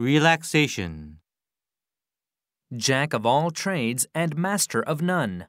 Relaxation. Jack of all trades and master of none.